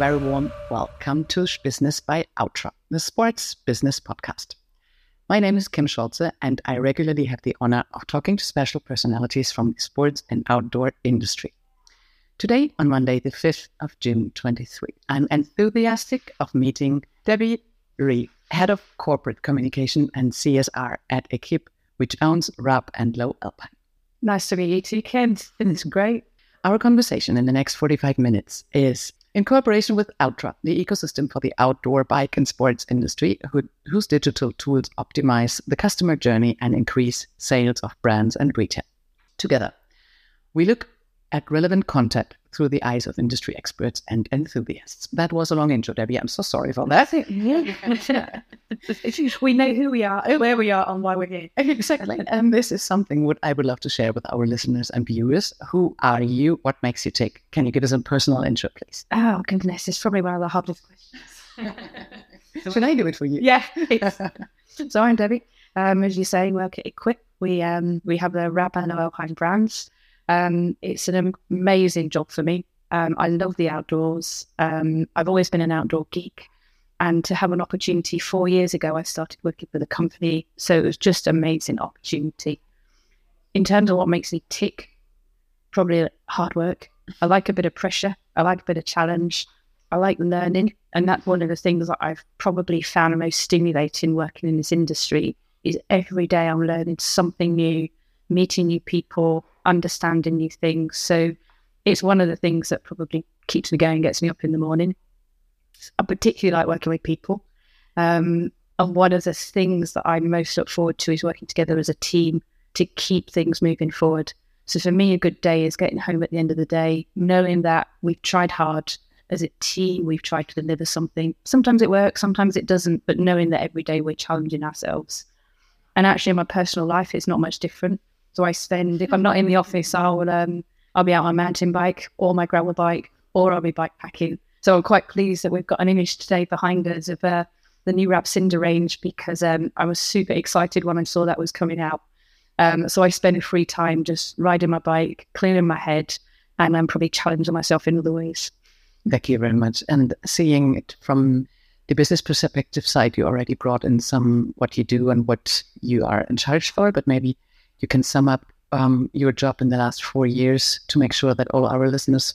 very warm welcome to Business by Outtra, the sports business podcast. My name is Kim Scholze, and I regularly have the honor of talking to special personalities from the sports and outdoor industry. Today, on Monday, the 5th of June 23, I'm enthusiastic of meeting Debbie Read, Head of Corporate Communication and CSR at Equip, which owns Rab and Lowe Alpine. Nice to meet you Kim. It's great. Our conversation in the next 45 minutes is in cooperation with Outtra, the ecosystem for the outdoor bike and sports industry, who, whose digital tools optimize the customer journey and increase sales of brands and retail. Together, we look at relevant content through the eyes of industry experts and enthusiasts. That was a long intro, Debbie. I'm so sorry for that. we know who we are, where we are, and why we're here. Exactly. And this is something what I would love to share with our listeners and viewers. Who are you? What makes you tick? Can you give us a personal intro, please? Oh, goodness. It's probably one of the hardest questions. Should I do it for you? Yeah. so I'm Debbie. Um, as you say, work at Equip. We um, we have the Rab and Alpine brands. Um, it's an amazing job for me. Um, I love the outdoors. Um, I've always been an outdoor geek. And to have an opportunity four years ago, I started working for the company. So it was just an amazing opportunity. In terms of what makes me tick, probably hard work. I like a bit of pressure. I like a bit of challenge. I like learning. And that's one of the things that I've probably found most stimulating working in this industry is every day I'm learning something new, meeting new people, understanding new things. So it's one of the things that probably keeps me going, gets me up in the morning. I particularly like working with people. Um, and one of the things that I most look forward to is working together as a team to keep things moving forward. So for me, a good day is getting home at the end of the day, knowing that we've tried hard as a team, we've tried to deliver something. Sometimes it works, sometimes it doesn't, but knowing that every day we're challenging ourselves. And actually, in my personal life, it's not much different. So I spend, if I'm not in the office, I'll um, I'll be out on a mountain bike or my gravel bike, or I'll be bike packing. So I'm quite pleased that we've got an image today behind us of uh, the new Rab Cinder range because um, I was super excited when I saw that was coming out. Um, so I spend free time just riding my bike, clearing my head, and I'm probably challenging myself in other ways. Thank you very much. And seeing it from the business perspective side, you already brought in some what you do and what you are in charge for, but maybe you can sum up um, your job in the last four years to make sure that all our listeners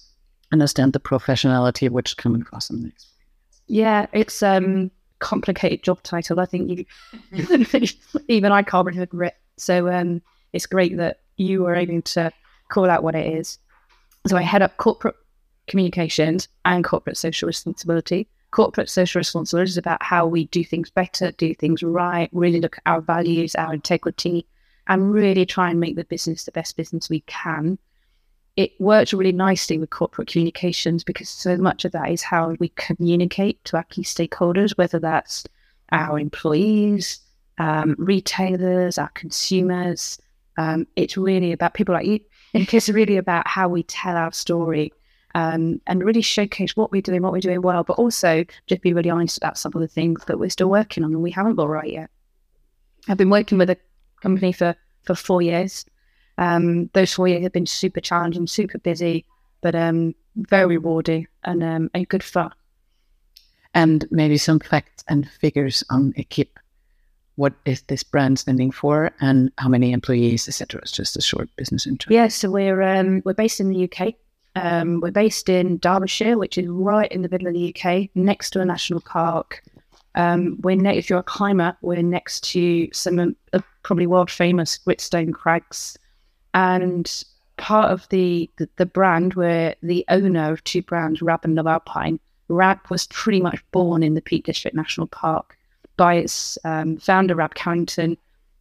understand the professionality which come across in this. Yeah, it's um complicated job title. I think you, even I can't remember it. So um, it's great that you were able to call out what it is. So I head up corporate communications and corporate social responsibility. Corporate social responsibility is about how we do things better, do things right, really look at our values, our integrity, and really try and make the business the best business we can. It works really nicely with corporate communications because so much of that is how we communicate to our key stakeholders, whether that's our employees, um, retailers, our consumers. Um, it's really about people like you. It's really about how we tell our story um, and really showcase what we're doing, what we're doing well, but also just be really honest about some of the things that we're still working on and we haven't got right yet. I've been working with a company for for four years. Um, those four years have been super challenging, super busy, but um, very rewarding and um, and good fun. And maybe some facts and figures on Equip. What is this brand standing for, and how many employees, etc. It's just a short business intro. Yeah, so we're um, we're based in the UK. Um, we're based in Derbyshire, which is right in the middle of the UK, next to a national park. Um, we're ne- if you're a climber, we're next to some uh, probably world famous Gritstone Crags, and part of the, the, the brand, we're the owner of two brands, Rab and Lowe Alpine. Rab was pretty much born in the Peak District National Park by its um, founder, Rab Carrington,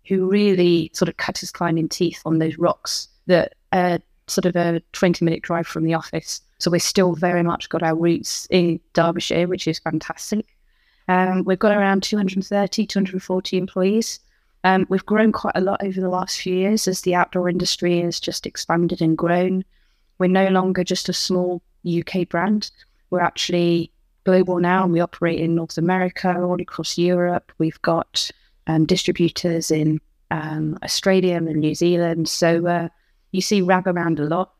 who really sort of cut his climbing teeth on those rocks that are sort of a 20 minute drive from the office. So we're still very much got our roots in Derbyshire, which is fantastic. Um, we've got around 230, 240 employees. Um, we've grown quite a lot over the last few years as the outdoor industry has just expanded and grown. We're no longer just a small UK brand. We're actually global now and we operate in North America, all across Europe. We've got um, distributors in um, Australia and New Zealand. So uh, you see Rab around a lot.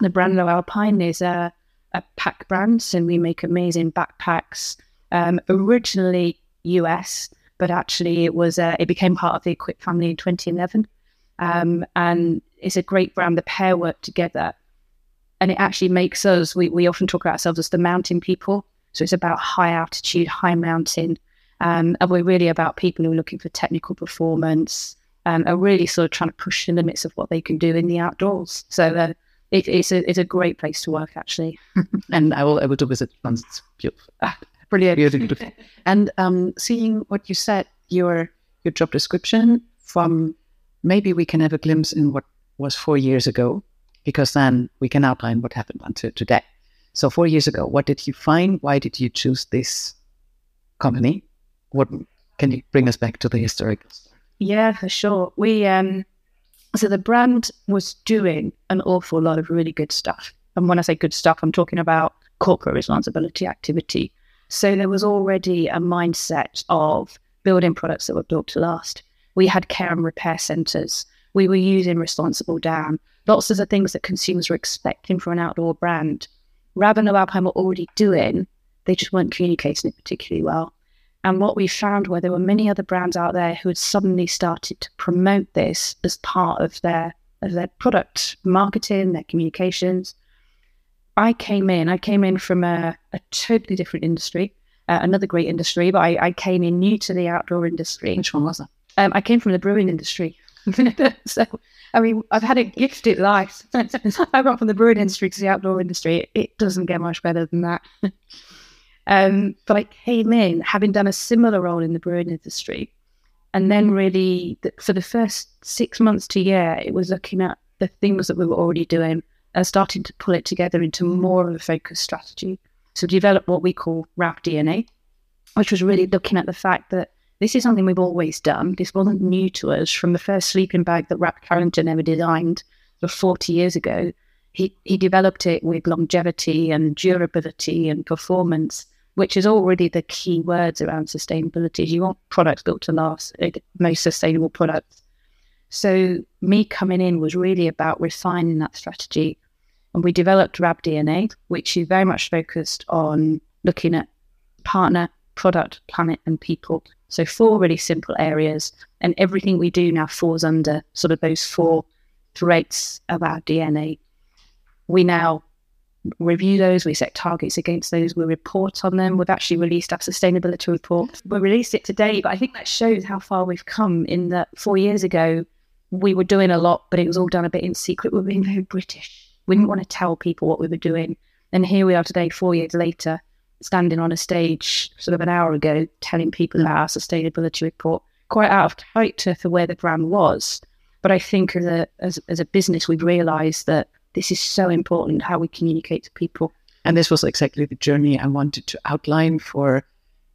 The brand Lowe Alpine is a, a pack brand. So we make amazing backpacks, um, originally US, but actually it was uh, it became part of the Equip family in 2011. Um, and it's a great brand. The pair work together, and it actually makes us. We we often talk about ourselves as the mountain people. So it's about high altitude, high mountain, um, and we're really about people who are looking for technical performance um, are really sort of trying to push the limits of what they can do in the outdoors. So uh, it, it's a it's a great place to work actually. and I will able to visit once. It's beautiful. Brilliant. and um, seeing what you said, your your job description from maybe we can have a glimpse in what was four years ago, because then we can outline what happened until today. So four years ago, what did you find? Why did you choose this company? What can you bring us back to the historical story? Yeah, for sure. We um so the brand was doing an awful lot of really good stuff. And when I say good stuff, I'm talking about corporate responsibility activity. So there was already a mindset of building products that were built to last. We had care and repair centers. We were using responsible down. Lots of the things that consumers were expecting from an outdoor brand. Rab and Alpine were already doing, they just weren't communicating it particularly well. And what we found were there were many other brands out there who had suddenly started to promote this as part of their of their product marketing, their communications. I came in, I came in from a, a totally different industry, uh, another great industry, but I, I, came in new to the outdoor industry. Which one was that? Um, I came from the brewing industry. so, I mean, I've had a gifted life. I went from the brewing industry to the outdoor industry. It, it doesn't get much better than that. Um, but I came in having done a similar role in the brewing industry. And then, really, for the first six months to year, it was looking at the things that we were already doing and starting to pull it together into more of a focused strategy. So, develop what we call Rab DNA, which was really looking at the fact that this is something we've always done. This wasn't new to us from the first sleeping bag that Rab Carrington ever designed 40 years ago. He, he developed it with longevity and durability and performance which is already the key words around sustainability. You want products built to last, uh, most sustainable products. So me coming in was really about refining that strategy. And we developed Rab DNA, which is very much focused on looking at partner, product, planet, and people. So four really simple areas. And everything we do now falls under sort of those four threads of our DNA. We now review those, we set targets against those, we report on them. We've actually released our sustainability report. We released it today, but I think that shows how far we've come in that four years ago, we were doing a lot, but it was all done a bit in secret. We were being very British. We didn't mm. want to tell people what we were doing. And here we are today, four years later, standing on a stage sort of an hour ago, telling people mm. about our sustainability report, quite out of character for where the brand was. But I think as a, as, as a business, we've realized that this is so important how we communicate to people. And this was exactly the journey I wanted to outline for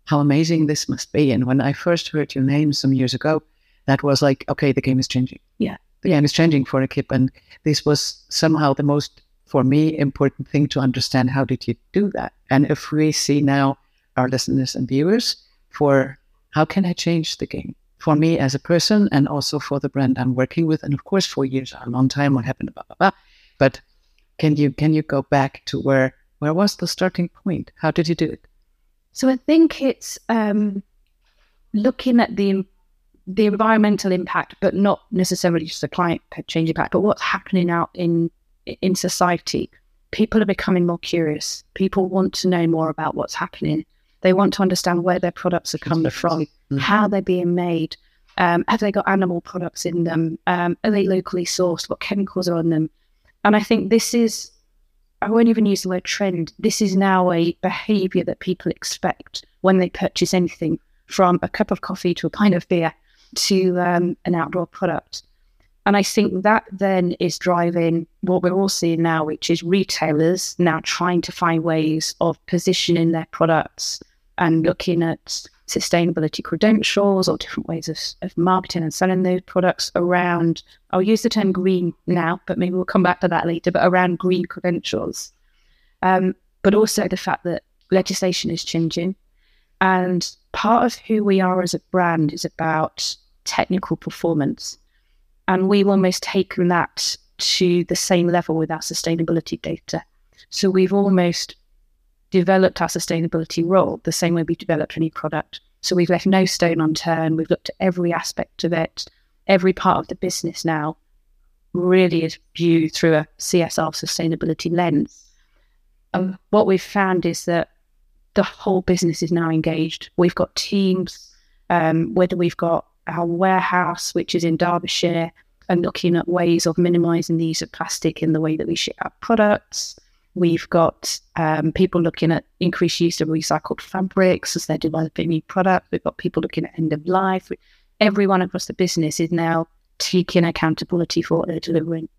how amazing this must be. And when I first heard your name some years ago, that was like, okay, the game is changing. Yeah. The game is changing for Equip. And this was somehow the most, for me, important thing to understand. How did you do that? And if we see now our listeners and viewers for how can I change the game? For me as a person and also for the brand I'm working with. And of course, four years are a long time. What happened? Blah, blah, blah. But can you can you go back to where where was the starting point? How did you do it? So I think it's um, looking at the the environmental impact, but not necessarily just the climate change impact, but what's happening out in in society. People are becoming more curious. People want to know more about what's happening. They want to understand where their products are coming from, mm-hmm. how they're being made. Um, have they got animal products in them? Um, are they locally sourced? What chemicals are on them? And I think this is, I won't even use the word trend. This is now a behavior that people expect when they purchase anything from a cup of coffee to a pint of beer to um, an outdoor product. And I think that then is driving what we're all seeing now, which is retailers now trying to find ways of positioning their products and looking at sustainability credentials or different ways of, of marketing and selling those products around, I'll use the term green now, but maybe we'll come back to that later, but around green credentials. Um, but also the fact that legislation is changing. And part of who we are as a brand is about technical performance. And we've almost taken that to the same level with our sustainability data. So we've almost developed our sustainability role the same way we developed any product. So we've left no stone unturned. We've looked at every aspect of it. Every part of the business now really is viewed through a CSR sustainability lens. And what we've found is that the whole business is now engaged. We've got teams, um, whether we've got our warehouse, which is in Derbyshire, and looking at ways of minimizing the use of plastic in the way that we ship our products. We've got um, people looking at increased use of recycled fabrics as they're developing new products. We've got people looking at end of life. Everyone across the business is now taking accountability for what they're delivering.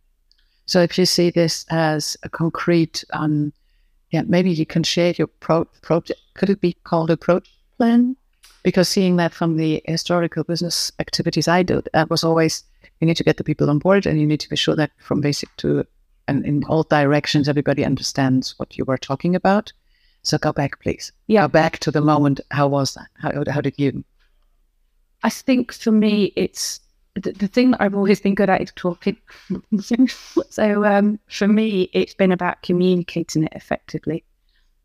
So if you see this as a concrete, um, yeah, maybe you can share your pro- project. Could it be called a project plan? Because seeing that from the historical business activities I did, that was always you need to get the people on board and you need to be sure that from basic to and in all directions everybody understands what you were talking about. So go back, please. Yeah. Go back to the moment. How was that? How, how did you? I think for me, it's the, the thing that I've always been good at is talking. so um, for me, it's been about communicating it effectively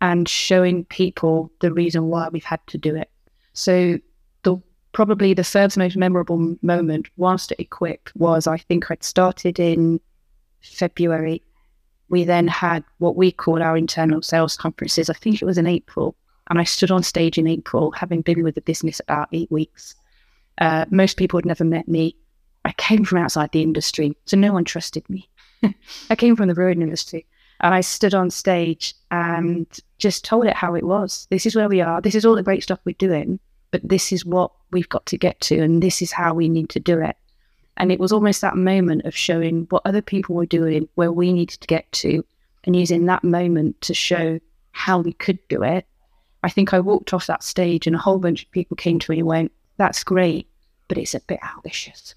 and showing people the reason why we've had to do it. So the probably the first most memorable moment whilst at Equip was I think I'd started in February. We then had what we call our internal sales conferences. I think it was in April. And I stood on stage in April, having been with the business about eight weeks. Uh, most people had never met me. I came from outside the industry, so no one trusted me. I came from the brewing industry. And I stood on stage and just told it how it was. This is where we are. This is all the great stuff we're doing, but this is what we've got to get to, and this is how we need to do it. And it was almost that moment of showing what other people were doing, where we needed to get to, and using that moment to show how we could do it. I think I walked off that stage, and a whole bunch of people came to me and went, That's great, but it's a bit ambitious.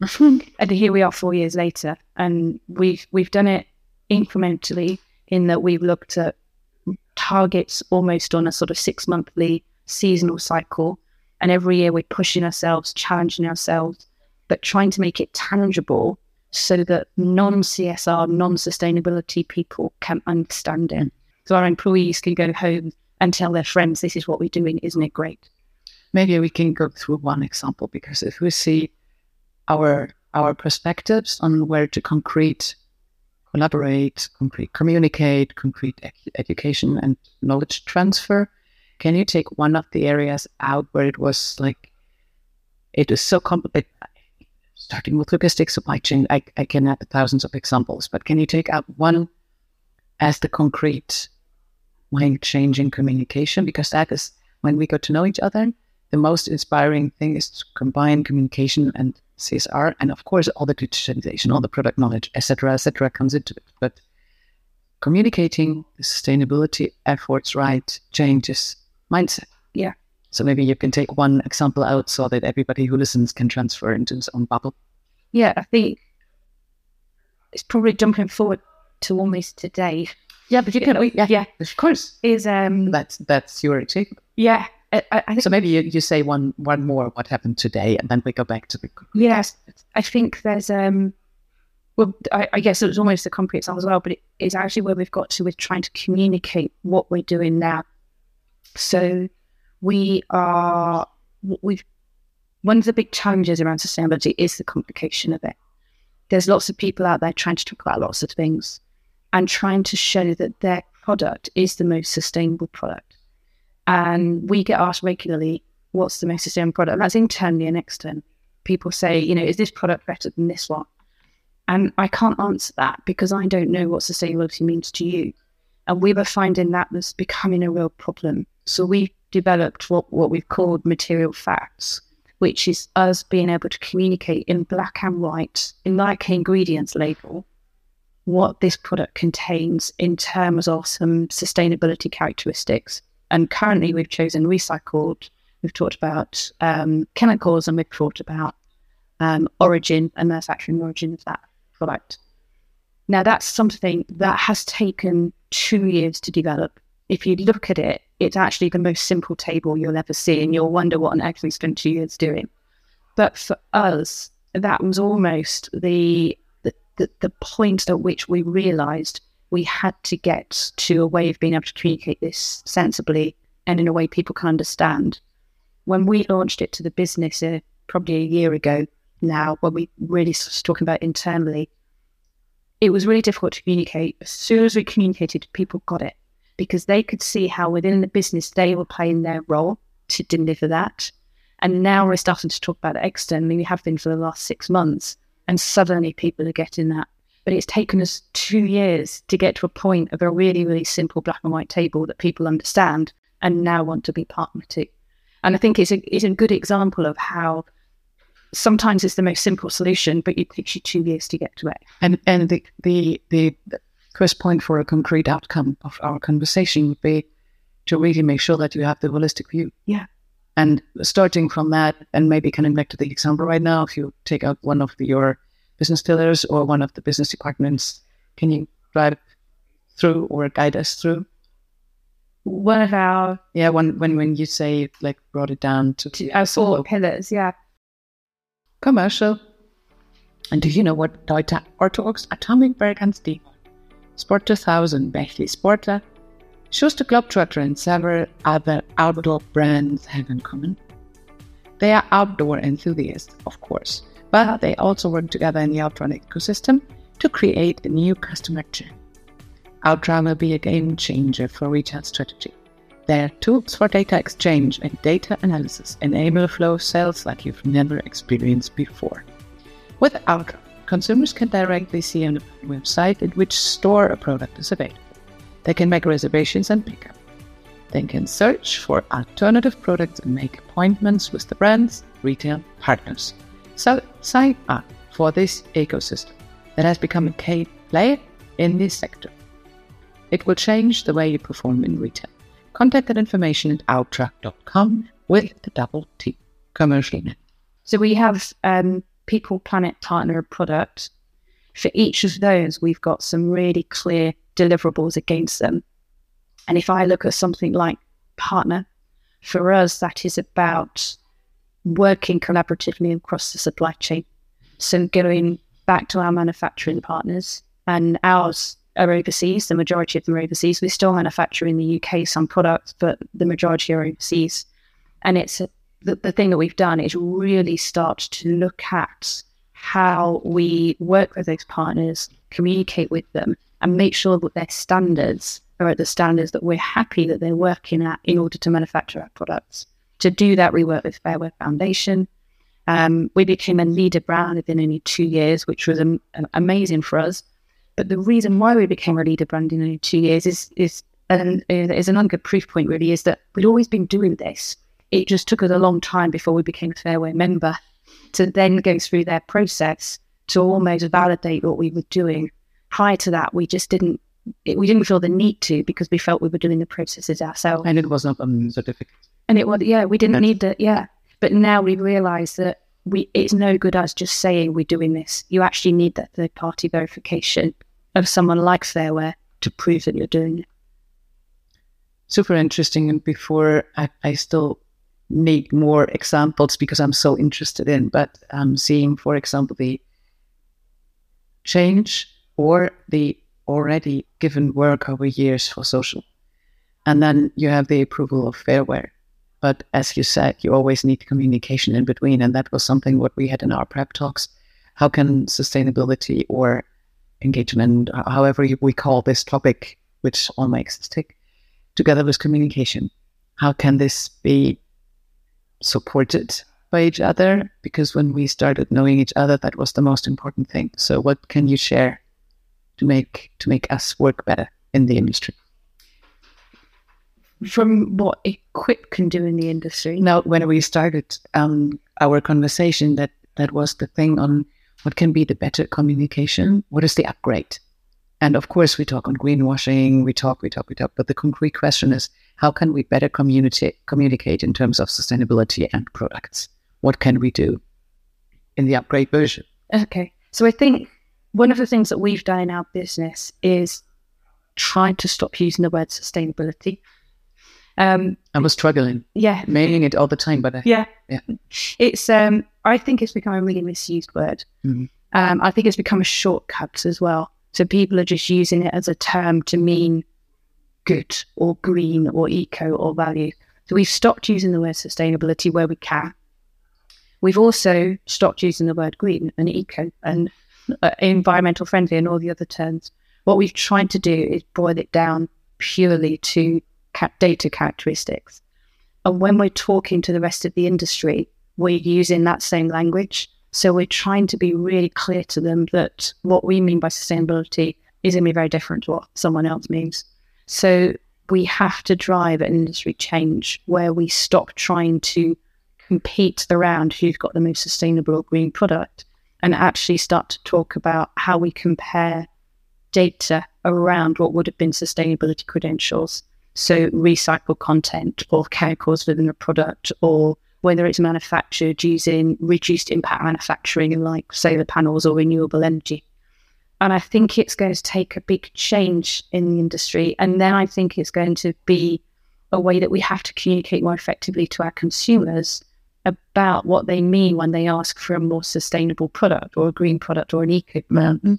and here we are four years later, and we've we've done it incrementally in that we've looked at targets almost on a sort of six monthly seasonal cycle. And every year we're pushing ourselves, challenging ourselves, but trying to make it tangible so that non CSR, non sustainability people can understand it. Mm. So our employees can go home and tell their friends, this is what we're doing, isn't it great? Maybe we can go through one example because if we see our our perspectives on where to concrete collaborate, concrete communicate, concrete ed- education and knowledge transfer. Can you take one of the areas out where it was like it is so complicated? Starting with logistics, supply chain, I, I can add thousands of examples, but can you take out one as the concrete mind changing communication? Because that is when we got to know each other, the most inspiring thing is to combine communication and CSR, and of course, all the digitalization, all the product knowledge, etc., etc., comes into it. But communicating the sustainability efforts right changes mindset. Yeah. So maybe you can take one example out so that everybody who listens can transfer into his own bubble. Yeah, I think it's probably jumping forward to almost today. Yeah, but you can. Yeah, yeah, of course. Is um That's that's your achievement. yeah. I, I think So maybe you, you say one one more what happened today, and then we go back to the. Yes, I think there's um, well, I, I guess it was almost a concrete example as well, but it is actually where we've got to with trying to communicate what we're doing now. So we are we've one of the big challenges around sustainability is the complication of it. There's lots of people out there trying to talk about lots of things and trying to show that their product is the most sustainable product. And we get asked regularly, what's the most sustainable product? That's internally and externally. People say, you know, is this product better than this one? And I can't answer that because I don't know what sustainability means to you. And we were finding that was becoming a real problem. So we developed what, what we've called material facts, which is us being able to communicate in black and white, in like ingredients label, what this product contains in terms of some sustainability characteristics. And currently we've chosen recycled, we've talked about um, chemicals, and we've talked about um, origin and manufacturing origin of that product. Now, that's something that has taken two years to develop. If you look at it, it's actually the most simple table you'll ever see, and you'll wonder what on earth we spent two years doing. But for us, that was almost the the, the, the point at which we realized we had to get to a way of being able to communicate this sensibly and in a way people can understand. When we launched it to the business uh, probably a year ago now, when we really started talking about internally, it was really difficult to communicate. As soon as we communicated, people got it because they could see how within the business they were playing their role to deliver that. And now we're starting to talk about it externally. We have been for the last six months, and suddenly people are getting that. But it's taken us two years to get to a point of a really, really simple black and white table that people understand and now want to be partner to. And I think it's a, it's a good example of how sometimes it's the most simple solution, but it takes you two years to get to it. And and the the the, the first point for a concrete outcome of our conversation would be to really make sure that you have the holistic view. Yeah. And starting from that, and maybe coming back to the example right now, if you take out one of the, your business pillars or one of the business departments, can you drive through or guide us through? One of our yeah, when when when you say like brought it down to, to our four oh. pillars, yeah. Commercial. And do you know what Deutsche Ortovox Atomic Steel, Sport 2000, Bechtle Sportler, Schuster Globetrotter and several other outdoor brands have in common. They are outdoor enthusiasts, of course, but they also work together in the Outrun ecosystem to create a new customer journey. Outrun will be a game changer for retail strategy. Their tools for data exchange and data analysis enable flow sales like you've never experienced before. With Outrun, consumers can directly see on the website in which store a product is available. They can make reservations and pick up. They can search for alternative products and make appointments with the brand's retail partners. So sign up for this ecosystem that has become a key player in this sector. It will change the way you perform in retail. Contact that information at outtra.com with the double T commercial net. So we have um, people, planet, partner, product. For each of those, we've got some really clear deliverables against them. And if I look at something like partner, for us, that is about working collaboratively across the supply chain. So going back to our manufacturing partners, and ours are overseas. The majority of them are overseas. We still manufacture in the UK some products, but the majority are overseas. And it's the, the thing that we've done is really start to look at how we work with those partners, communicate with them, and make sure that their standards are at the standards that we're happy that they're working at in order to manufacture our products. To do that, we work with Fair Wear Foundation. Um, we became a leader brand within only two years, which was um, amazing for us. But the reason why we became a leader brand in only two years is is and is another proof point really is that we'd always been doing this. It just took us a long time before we became a Fair Wear member to then go through their process to almost validate what we were doing prior to that, we just didn't we didn't feel the need to because we felt we were doing the processes ourselves. And it wasn't a certificate. And it was yeah, we didn't need it. Yeah, but now we realise that we it's no good us just saying we're doing this. You actually need that third party verification of someone like Fair Wear to prove that you're doing it. Super interesting. And before I, I still need more examples because I'm so interested in, but I'm seeing, for example, the change or the already given work over years for social. And then you have the approval of Fair Wear. But as you said, you always need communication in between. And that was something what we had in our prep talks. How can sustainability or engagement, however we call this topic, which all makes us tick, together with communication, how can this be supported by each other? Because when we started knowing each other, that was the most important thing. So what can you share to make to make us work better in the industry. From what Equip can do in the industry. Now, when we started um, our conversation, that that was the thing on what can be the better communication. What is the upgrade? And of course, we talk on greenwashing. We talk, we talk, we talk. But the concrete question is, how can we better communicate communicate in terms of sustainability and products? What can we do in the upgrade version? Okay, so I think one of the things that we've done in our business is trying to stop using the word sustainability. Um, I was struggling. Yeah. Meaning it all the time, but I, yeah. Yeah. It's, um, I think it's become a really misused word. Mm-hmm. Um, I think it's become a shortcut as well. So people are just using it as a term to mean good or green or eco or value. So we've stopped using the word sustainability where we can. We've also stopped using the word green and eco and uh, environmental friendly and all the other terms. What we've tried to do is boil it down purely to data characteristics. And when we're talking to the rest of the industry, we're using that same language. So we're trying to be really clear to them that what we mean by sustainability is going to be very different to what someone else means. So we have to drive an industry change where we stop trying to compete around who's got the most sustainable green product and actually start to talk about how we compare data around what would have been sustainability credentials. So, recycled content or chemicals within a product, or whether it's manufactured using reduced impact manufacturing like solar panels or renewable energy. And I think it's going to take a big change in the industry. And then I think it's going to be a way that we have to communicate more effectively to our consumers about what they mean when they ask for a more sustainable product or a green product or an eco. Mm-hmm.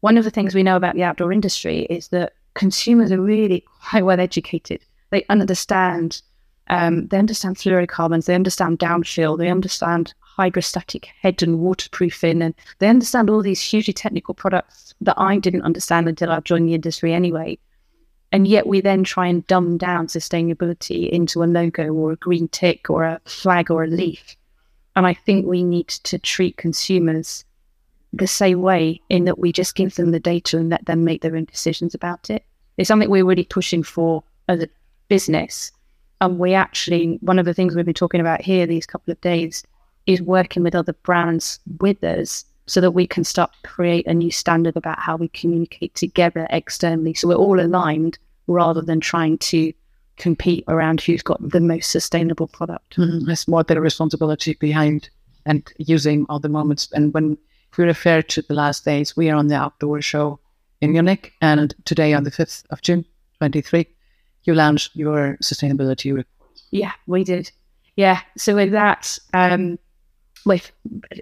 One of the things we know about the outdoor industry is that consumers are really quite well educated. They understand um, they understand fluorocarbons, they understand downfill, they understand hydrostatic head and waterproofing, and they understand all these hugely technical products that I didn't understand until I joined the industry anyway. And yet we then try and dumb down sustainability into a logo or a green tick or a flag or a leaf. And I think we need to treat consumers the same way in that we just give them the data and let them make their own decisions about it. It's something we're really pushing for as a business. And we actually, one of the things we've been talking about here these couple of days is working with other brands with us so that we can start to create a new standard about how we communicate together externally. So we're all aligned rather than trying to compete around who's got the most sustainable product. Mm-hmm. There's more the responsibility behind and using all the moments. And when we refer to the last days, we are on the outdoor show in Munich. And today, on the 5th of June, 23, you launched your sustainability report. Yeah, we did. Yeah. So with that, um, with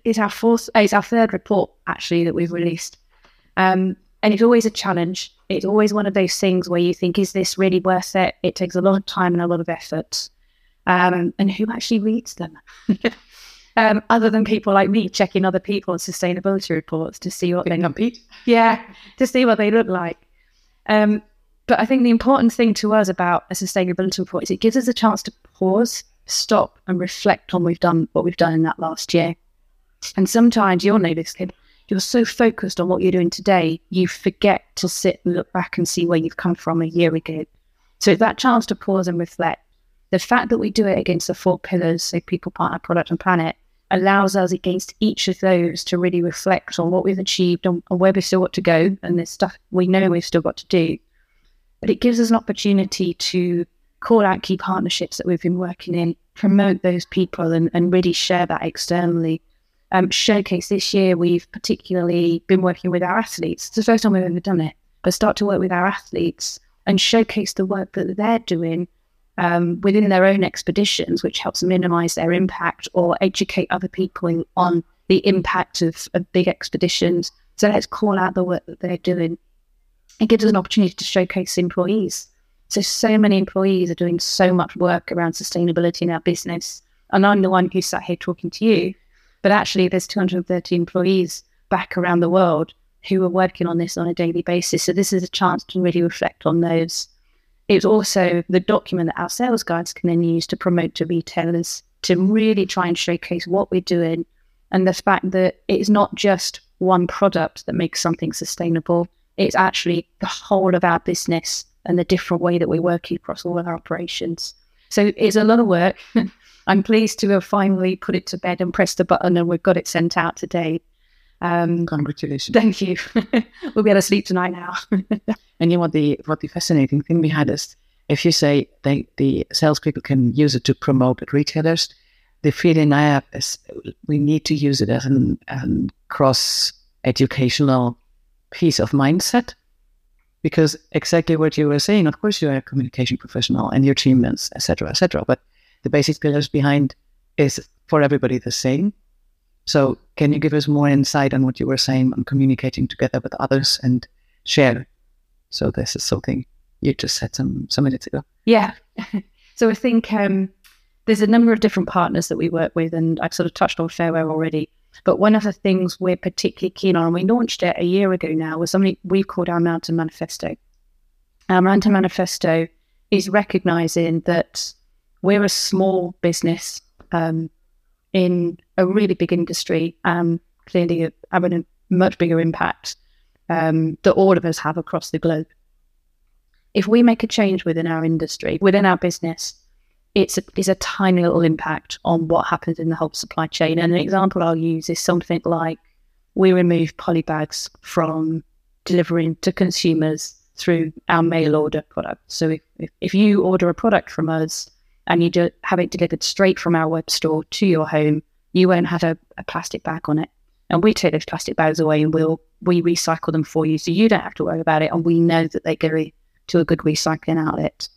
it's our fourth, it's our third report actually that we've released, um, and it's always a challenge. It's always one of those things where you think, is this really worth it? It takes a lot of time and a lot of effort, um, and who actually reads them? um, other than people like me checking other people's sustainability reports to see what they compete. Yeah, to see what they look like. Um, but I think the important thing to us about a sustainability report is it gives us a chance to pause stop and reflect on we've done what we've done in that last year. And sometimes you'll know this, kid. You're so focused on what you're doing today, you forget to sit and look back and see where you've come from a year ago. So that chance to pause and reflect. The fact that we do it against the four pillars, so people, partner, product, and planet, allows us against each of those to really reflect on what we've achieved and, where we've still got to go and there's stuff we know we've still got to do. But it gives us an opportunity to call out key partnerships that we've been working in, promote those people and, and really share that externally. Um, showcase this year, we've particularly been working with our athletes. It's the first time we've ever done it, but start to work with our athletes and showcase the work that they're doing um, within their own expeditions, which helps minimize their impact or educate other people on the impact of, of big expeditions. So let's call out the work that they're doing. It gives us an opportunity to showcase employees so, so many employees are doing so much work around sustainability in our business. And I'm the one who sat here talking to you. But actually, there's 230 employees back around the world who are working on this on a daily basis. So, this is a chance to really reflect on those. It's also the document that our sales guides can then use to promote to retailers to really try and showcase what we're doing and the fact that it's not just one product that makes something sustainable, it's actually the whole of our business and the different way that we're working across all of our operations. So it's a lot of work. I'm pleased to have finally put it to bed and pressed the button, and we've got it sent out today. Um, Congratulations! Thank you. we'll be able to sleep tonight now. and you know what the what the fascinating thing behind this? If you say they, the salespeople can use it to promote at retailers, the feeling I have is we need to use it as an, an cross educational piece of mindset because exactly what you were saying, of course, you're a communication professional and your team is, etc., etc. But the basic pillars behind is for everybody the same. So, can you give us more insight on what you were saying on communicating together with others and share? So, this is something you just said some some minutes ago. Yeah. so I think um, there's a number of different partners that we work with, and I've sort of touched on Fair Wear already. But one of the things we're particularly keen on, and we launched it a year ago now, was something we've called our Mountain Manifesto. Our Mountain Manifesto is recognizing that we're a small business um, in a really big industry, um, clearly having a much bigger impact um, that all of us have across the globe. If we make a change within our industry, within our business, it's a, it's a tiny little impact on what happens in the whole supply chain. And an example I'll use is something like we remove polybags from delivering to consumers through our mail order product. So if, if you order a product from us and you do, have it delivered straight from our web store to your home, you won't have a, a plastic bag on it. And we take those plastic bags away and we'll we recycle them for you, so you don't have to worry about it. And we know that they go to a good recycling outlet.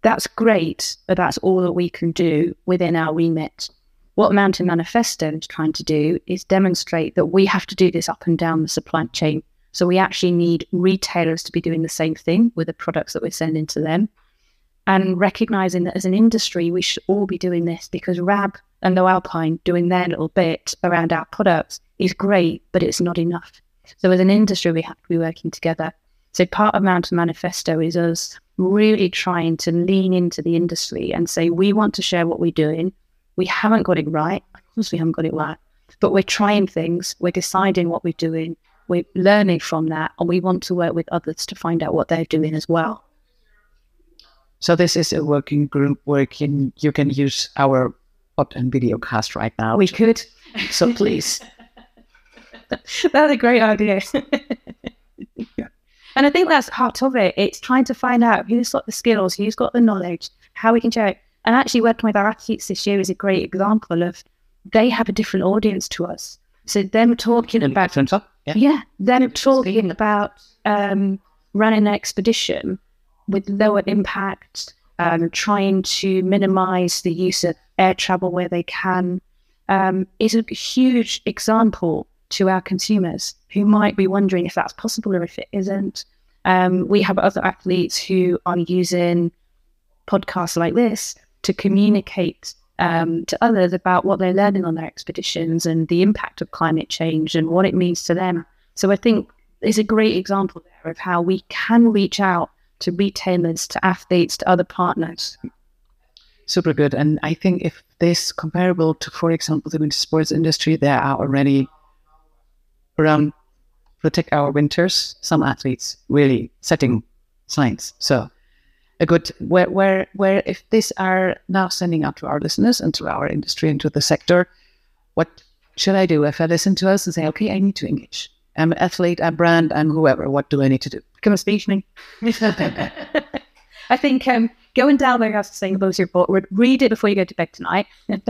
That's great, but that's all that we can do within our remit. What Mountain Manifesto is trying to do is demonstrate that we have to do this up and down the supply chain. So we actually need retailers to be doing the same thing with the products that we're sending to them. And recognizing that as an industry, we should all be doing this because RAB and Lowe Alpine doing their little bit around our products is great, but it's not enough. So as an industry, we have to be working together. So part of Mountain Manifesto is us really trying to lean into the industry and say, we want to share what we're doing. We haven't got it right. Of course, we haven't got it right, but we're trying things. We're deciding what we're doing. We're learning from that, and we want to work with others to find out what they're doing as well. So this is a working group where can, you can use our pod and video cast right now. We could. So please. That's a great idea. yeah. And I think that's part of it. It's trying to find out who's got the skills, who's got the knowledge, how we can share it. And actually, working with our athletes this year is a great example of they have a different audience to us. So them talking about yeah, yeah them talking about um, running an expedition with lower impact, um, trying to minimize the use of air travel where they can, um, is a huge example to our consumers who might be wondering if that's possible or if it isn't. Um, we have other athletes who are using podcasts like this to communicate um, to others about what they're learning on their expeditions and the impact of climate change and what it means to them. So I think there's a great example there of how we can reach out to retailers, to athletes, to other partners. Super good. And I think if this comparable to, for example, the winter sports industry, there are already around protect our winters, some athletes really setting signs. So a good where where where if these are now sending out to our listeners and to our industry and to the sector, what should I do if I listen to us and say, okay, I need to engage. I'm an athlete, I'm brand, I'm whoever. What do I need to do? Become a speechman. I think um, going down there as sustainability report, read it before you go to bed tonight.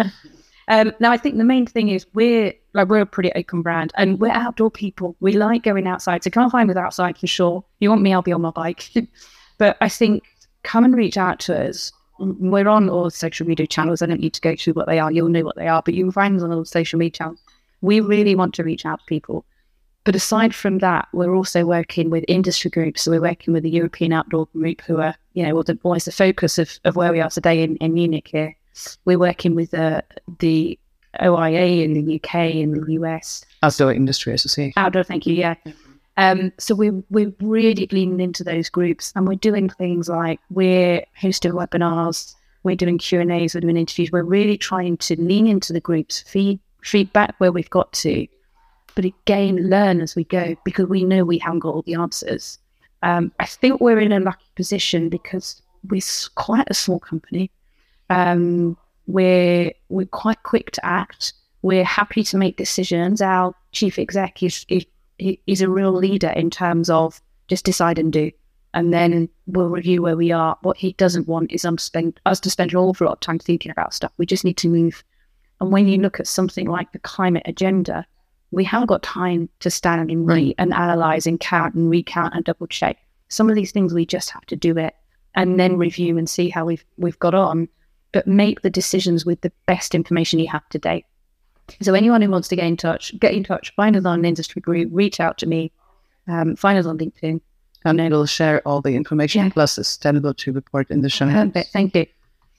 Um, now, I think the main thing is we're like we're a pretty open brand, and we're outdoor people. We like going outside. So come and find us outside for sure. You want me? I'll be on my bike. but I think come and reach out to us. We're on all social media channels. I don't need to go through what they are. You'll know what they are. But you can find us on all social media channels. We really want to reach out to people. But aside from that, we're also working with industry groups. So we're working with the European Outdoor Group, who are, you know, always the focus of, of where we are today in, in Munich here. We're working with uh, the OIA in the UK and the US. Outdoor Industry Association. Outdoor, thank you, yeah. Um, so we're, we're really leaning into those groups and we're doing things like we're hosting webinars, we're doing Q&As, we're doing interviews. We're really trying to lean into the groups, feed feedback where we've got to, but again, learn as we go because we know we haven't got all the answers. Um, I think we're in a lucky position because we're quite a small company. Um, we're we're quite quick to act. We're happy to make decisions. Our chief exec is, is, is a real leader in terms of just decide and do, and then we'll review where we are. What he doesn't want is um, spend, us to spend an awful lot of time thinking about stuff. We just need to move. And when you look at something like the climate agenda, we haven't got time to stand and read and analyze and count and recount and double check. Some of these things we just have to do it and then review and see how we've we've got on but make the decisions with the best information you have today. So anyone who wants to get in touch, get in touch, find us on an industry group, reach out to me, um, find us on LinkedIn. And we'll share all the information Yeah. plus the sustainability report in the show notes. Perfect. Thank you.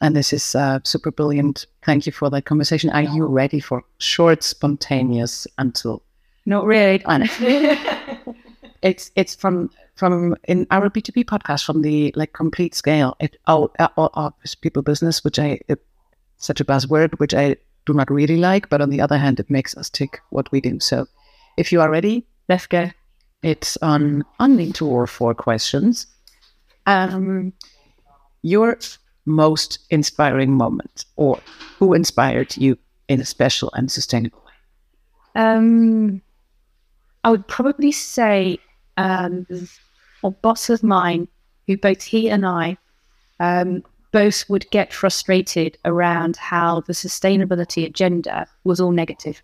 And this is uh, super brilliant. Thank you for that conversation. Are you ready for short, spontaneous until Not really. it's it's from from in our B two B podcast from the like complete scale. It oh, oh, oh people business, which I it, such a buzzword, which I do not really like, but on the other hand, it makes us tick what we do. So, if you are ready, Let's go. it's on only two or four questions. Um, your most inspiring moment, or who inspired you in a special and sustainable way? Um, I would probably say um, a boss of mine, who both he and I um, both would get frustrated around how the sustainability agenda was all negative.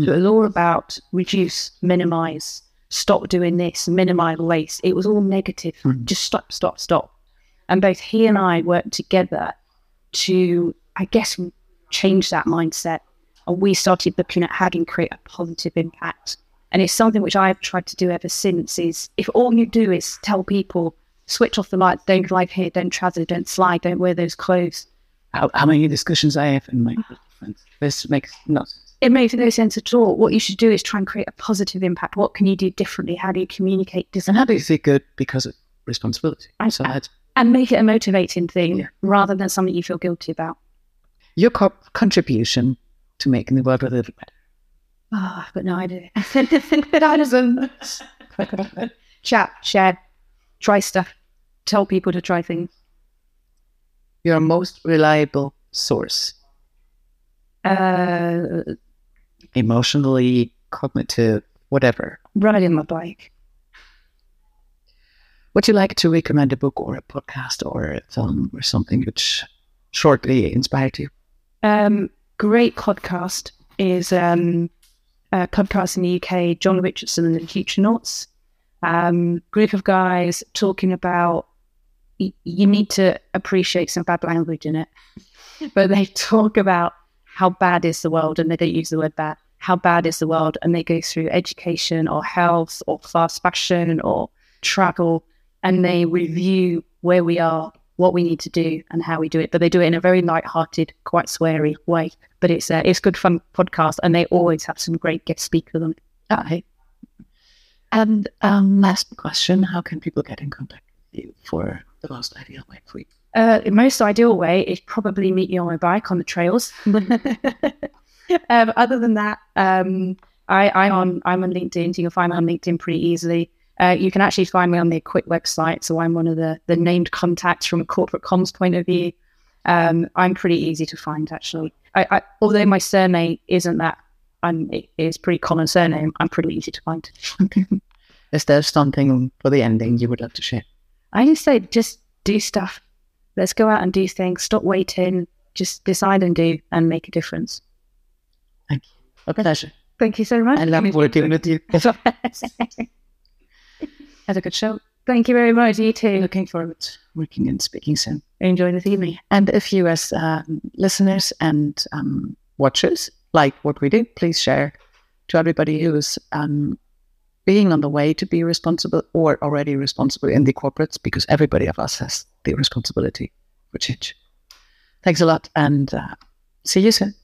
So it was all about reduce, minimize, stop doing this, minimize waste. It was all negative. Just stop, stop, stop. And both he and I worked together to, I guess, change that mindset. And we started looking at how can create a positive impact. And it's something which I've tried to do ever since is if all you do is tell people, switch off the lights, don't drive here, don't travel, don't slide, don't wear those clothes. How, how many discussions I have in my friends? This makes no sense. It makes no sense at all. What you should do is try and create a positive impact. What can you do differently? How do you communicate And differently? how do you feel good because of responsibility? I- So that's And make it a motivating thing Yeah. rather than something you feel guilty about. your co- contribution to making the world a little better. Ah, but no idea. Dinosaur. Chat, share, try stuff, tell people to try things. Your most reliable source, Uh, emotionally, cognitive, whatever. riding my bike. Would you like to recommend a book or a podcast or a film or something which shortly inspired you? Um, great podcast is um, a podcast in the UK, Jon Richardson and the Futurenauts. Um, group of guys talking about y- you need to appreciate some bad language in it, but they talk about how bad is the world, and they don't use the word bad. How bad is the world, and they go through education or health or fast fashion or travel, and they review where we are, what we need to do, and how we do it. But they do it in a very light-hearted, quite sweary way. But it's a it's good fun podcast, and they always have some great guest speakers on. Okay. And um, last question: How can people get in contact with you for the most ideal way for you? Uh, the most ideal way is probably meet you on my bike on the trails. um, other than that, um, I, I'm on I'm on LinkedIn. You can find me on LinkedIn pretty easily. Uh, you can actually find me on the Equip website. So I'm one of the the named contacts from a corporate comms point of view. Um, I'm pretty easy to find actually. I, I, although my surname isn't that, I'm it is pretty common surname. I'm pretty easy to find. Is there something for the ending you would love to share? I just say just do stuff. Let's go out and do things. Stop waiting. Just decide and do and make a difference. Thank you. A pleasure. Thank you so much. I love working with you. Had a good show. Thank you very much. You too. Looking forward to working and speaking soon. Enjoy this evening. And if you, as um, listeners and um, watchers, like what we do, please share to everybody who's um, being on the way to be responsible or already responsible in the corporates, because everybody of us has the responsibility for change. Thanks a lot, and uh, see you soon.